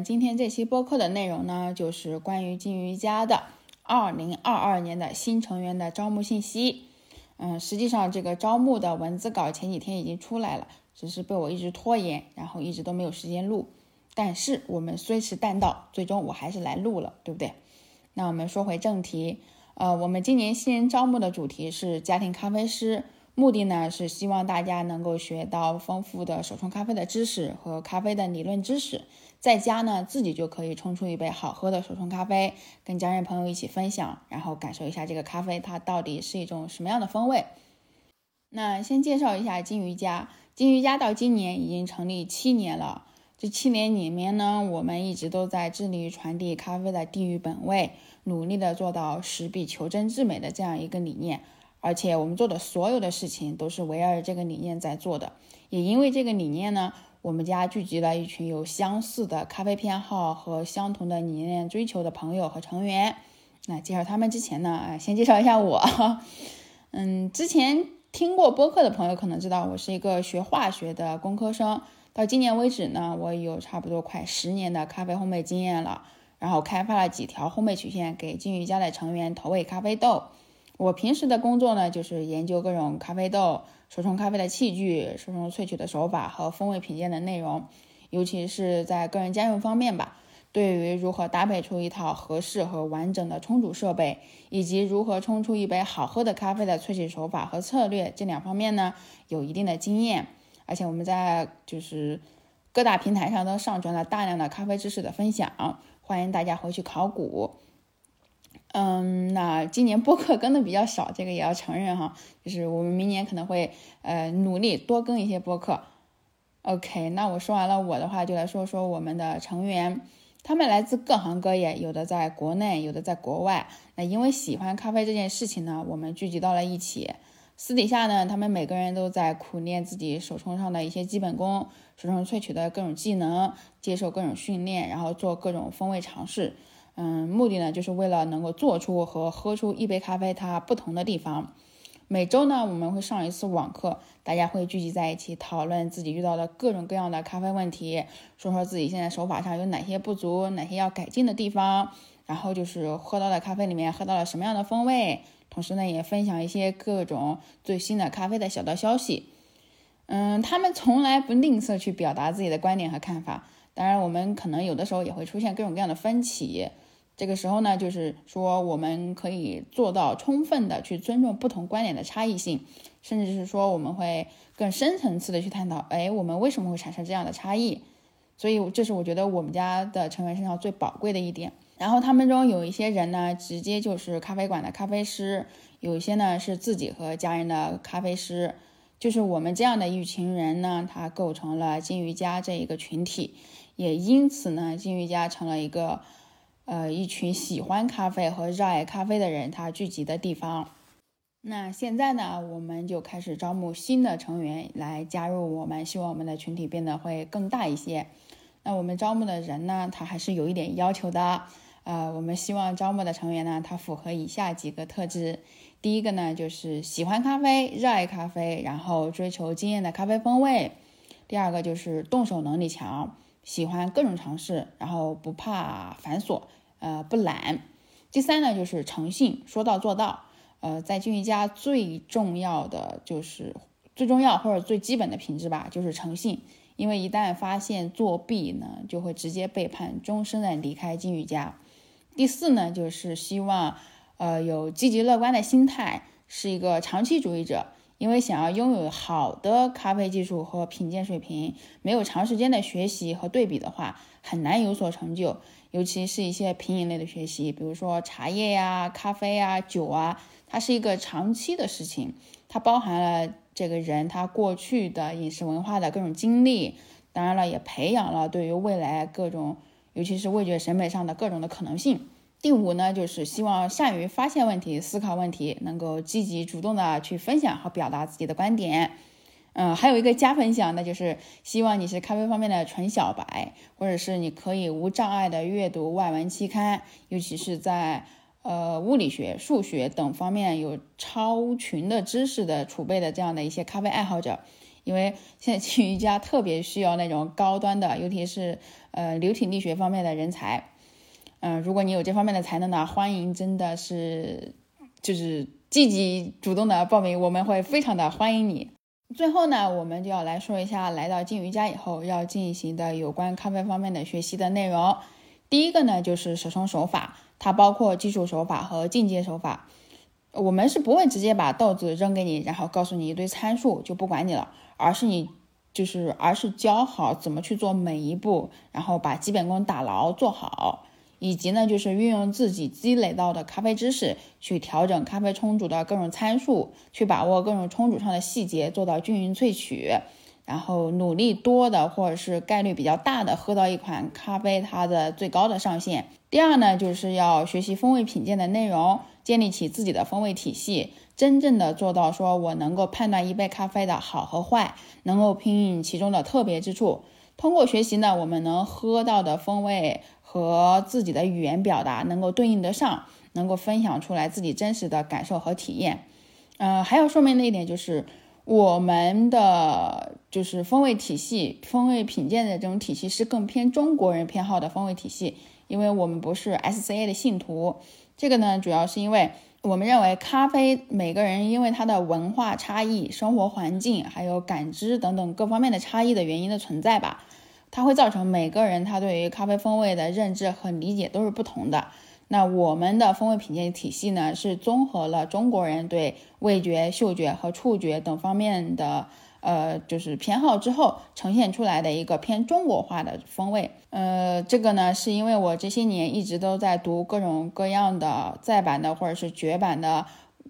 今天这期播客的内容呢，就是关于金鱼家的二零二二年的新成员的招募信息。嗯，实际上这个招募的文字稿前几天已经出来了，只是被我一直拖延，然后一直都没有时间录。但是我们虽迟但到，最终我还是来录了，对不对？那我们说回正题，呃，我们今年新人招募的主题是家庭咖啡师。目的呢是希望大家能够学到丰富的手冲咖啡的知识和咖啡的理论知识，在家呢自己就可以冲出一杯好喝的手冲咖啡，跟家人朋友一起分享，然后感受一下这个咖啡它到底是一种什么样的风味。那先介绍一下金鱼家，金鱼家到今年已经成立七年了，这七年里面呢，我们一直都在致力于传递咖啡的地域本味，努力的做到实比求真至美的这样一个理念。而且我们做的所有的事情都是围绕着这个理念在做的，也因为这个理念呢，我们家聚集了一群有相似的咖啡偏好和相同的理念追求的朋友和成员。那介绍他们之前呢，先介绍一下我。嗯，之前听过播客的朋友可能知道，我是一个学化学的工科生。到今年为止呢，我有差不多快十年的咖啡烘焙经验了，然后开发了几条烘焙曲线给金鱼家的成员投喂咖啡豆。我平时的工作呢，就是研究各种咖啡豆、手冲咖啡的器具、手冲萃取的手法和风味品鉴的内容，尤其是在个人家用方面吧。对于如何搭配出一套合适和完整的冲煮设备，以及如何冲出一杯好喝的咖啡的萃取手法和策略这两方面呢，有一定的经验。而且我们在就是各大平台上都上传了大量的咖啡知识的分享，欢迎大家回去考古。嗯，那今年播客更的比较少，这个也要承认哈。就是我们明年可能会呃努力多更一些播客。OK，那我说完了我的话，就来说说我们的成员，他们来自各行各业，有的在国内，有的在国外。那因为喜欢咖啡这件事情呢，我们聚集到了一起。私底下呢，他们每个人都在苦练自己手冲上的一些基本功，手冲萃取的各种技能，接受各种训练，然后做各种风味尝试。嗯，目的呢，就是为了能够做出和喝出一杯咖啡它不同的地方。每周呢，我们会上一次网课，大家会聚集在一起讨论自己遇到的各种各样的咖啡问题，说说自己现在手法上有哪些不足，哪些要改进的地方，然后就是喝到的咖啡里面喝到了什么样的风味，同时呢，也分享一些各种最新的咖啡的小道消息。嗯，他们从来不吝啬去表达自己的观点和看法。当然，我们可能有的时候也会出现各种各样的分歧。这个时候呢，就是说我们可以做到充分的去尊重不同观点的差异性，甚至是说我们会更深层次的去探讨，哎，我们为什么会产生这样的差异？所以这是我觉得我们家的成员身上最宝贵的一点。然后他们中有一些人呢，直接就是咖啡馆的咖啡师；有一些呢是自己和家人的咖啡师。就是我们这样的一群人呢，它构成了金鱼家这一个群体，也因此呢，金鱼家成了一个。呃，一群喜欢咖啡和热爱咖啡的人，他聚集的地方。那现在呢，我们就开始招募新的成员来加入我们，希望我们的群体变得会更大一些。那我们招募的人呢，他还是有一点要求的。呃，我们希望招募的成员呢，他符合以下几个特质。第一个呢，就是喜欢咖啡、热爱咖啡，然后追求惊艳的咖啡风味。第二个就是动手能力强。喜欢各种尝试，然后不怕繁琐，呃，不懒。第三呢，就是诚信，说到做到。呃，在金鱼家最重要的就是最重要或者最基本的品质吧，就是诚信。因为一旦发现作弊呢，就会直接背叛，终身的离开金鱼家。第四呢，就是希望，呃，有积极乐观的心态，是一个长期主义者。因为想要拥有好的咖啡技术和品鉴水平，没有长时间的学习和对比的话，很难有所成就。尤其是一些品饮类的学习，比如说茶叶呀、咖啡啊、酒啊，它是一个长期的事情，它包含了这个人他过去的饮食文化的各种经历，当然了，也培养了对于未来各种，尤其是味觉审美上的各种的可能性。第五呢，就是希望善于发现问题、思考问题，能够积极主动的去分享和表达自己的观点。嗯，还有一个加分项，那就是希望你是咖啡方面的纯小白，或者是你可以无障碍的阅读外文期刊，尤其是在呃物理学、数学等方面有超群的知识的储备的这样的一些咖啡爱好者。因为现在静瑜伽特别需要那种高端的，尤其是呃流体力学方面的人才。嗯，如果你有这方面的才能呢，欢迎真的是就是积极主动的报名，我们会非常的欢迎你。最后呢，我们就要来说一下来到静瑜伽以后要进行的有关咖啡方面的学习的内容。第一个呢，就是手冲手法，它包括基础手法和进阶手法。我们是不会直接把豆子扔给你，然后告诉你一堆参数就不管你了，而是你就是而是教好怎么去做每一步，然后把基本功打牢做好，以及呢就是运用自己积累到的咖啡知识去调整咖啡冲煮的各种参数，去把握各种冲煮上的细节，做到均匀萃取。然后努力多的或者是概率比较大的喝到一款咖啡它的最高的上限。第二呢，就是要学习风味品鉴的内容，建立起自己的风味体系，真正的做到说我能够判断一杯咖啡的好和坏，能够品饮其中的特别之处。通过学习呢，我们能喝到的风味和自己的语言表达能够对应得上，能够分享出来自己真实的感受和体验。呃，还要说明的一点就是。我们的就是风味体系、风味品鉴的这种体系是更偏中国人偏好的风味体系，因为我们不是 SCA 的信徒。这个呢，主要是因为我们认为咖啡每个人因为它的文化差异、生活环境还有感知等等各方面的差异的原因的存在吧，它会造成每个人他对于咖啡风味的认知和理解都是不同的。那我们的风味品鉴体系呢，是综合了中国人对味觉、嗅觉和触觉等方面的呃，就是偏好之后呈现出来的一个偏中国化的风味。呃，这个呢，是因为我这些年一直都在读各种各样的再版的或者是绝版的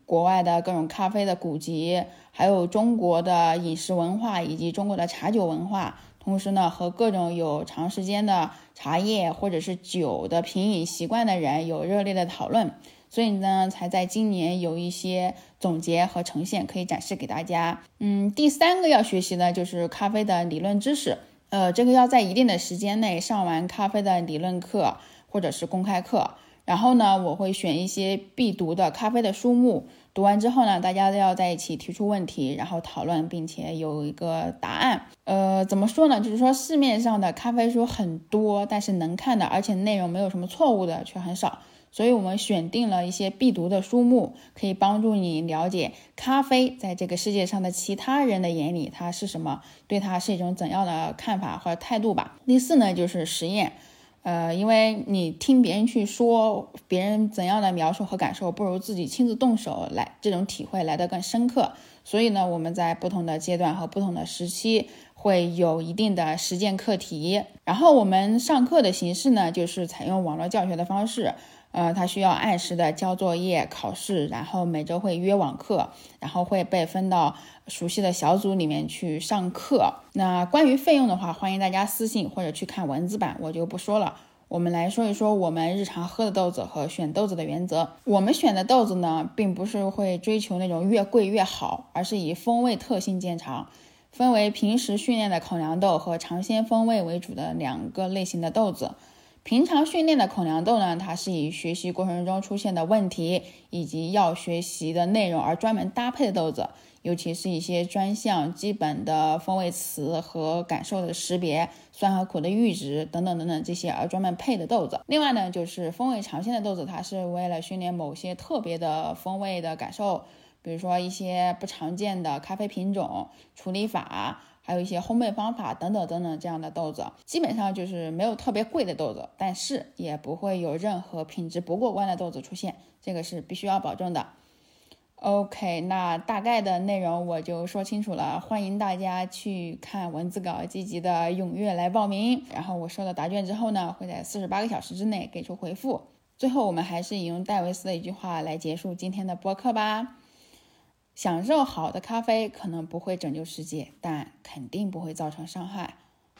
国外的各种咖啡的古籍，还有中国的饮食文化以及中国的茶酒文化。同时呢，和各种有长时间的茶叶或者是酒的品饮习惯的人有热烈的讨论，所以呢，才在今年有一些总结和呈现可以展示给大家。嗯，第三个要学习的就是咖啡的理论知识，呃，这个要在一定的时间内上完咖啡的理论课或者是公开课。然后呢，我会选一些必读的咖啡的书目，读完之后呢，大家都要在一起提出问题，然后讨论，并且有一个答案。呃，怎么说呢？就是说市面上的咖啡书很多，但是能看的，而且内容没有什么错误的却很少。所以我们选定了一些必读的书目，可以帮助你了解咖啡在这个世界上的其他人的眼里它是什么，对它是一种怎样的看法或态度吧。第四呢，就是实验。呃，因为你听别人去说别人怎样的描述和感受，不如自己亲自动手来，这种体会来得更深刻。所以呢，我们在不同的阶段和不同的时期会有一定的实践课题。然后我们上课的形式呢，就是采用网络教学的方式。呃，他需要按时的交作业、考试，然后每周会约网课，然后会被分到熟悉的小组里面去上课。那关于费用的话，欢迎大家私信或者去看文字版，我就不说了。我们来说一说我们日常喝的豆子和选豆子的原则。我们选的豆子呢，并不是会追求那种越贵越好，而是以风味特性见长，分为平时训练的口粮豆和尝鲜风味为主的两个类型的豆子。平常训练的口粮豆呢，它是以学习过程中出现的问题以及要学习的内容而专门搭配的豆子，尤其是一些专项基本的风味词和感受的识别、酸和苦的阈值等等等等这些而专门配的豆子。另外呢，就是风味尝鲜的豆子，它是为了训练某些特别的风味的感受，比如说一些不常见的咖啡品种、处理法。还有一些烘焙方法等等等等这样的豆子，基本上就是没有特别贵的豆子，但是也不会有任何品质不过关的豆子出现，这个是必须要保证的。OK，那大概的内容我就说清楚了，欢迎大家去看文字稿，积极的踊跃来报名。然后我收到答卷之后呢，会在四十八个小时之内给出回复。最后，我们还是引用戴维斯的一句话来结束今天的播客吧。享受好的咖啡可能不会拯救世界，但肯定不会造成伤害。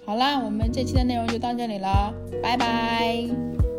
好啦，我们这期的内容就到这里了，拜拜。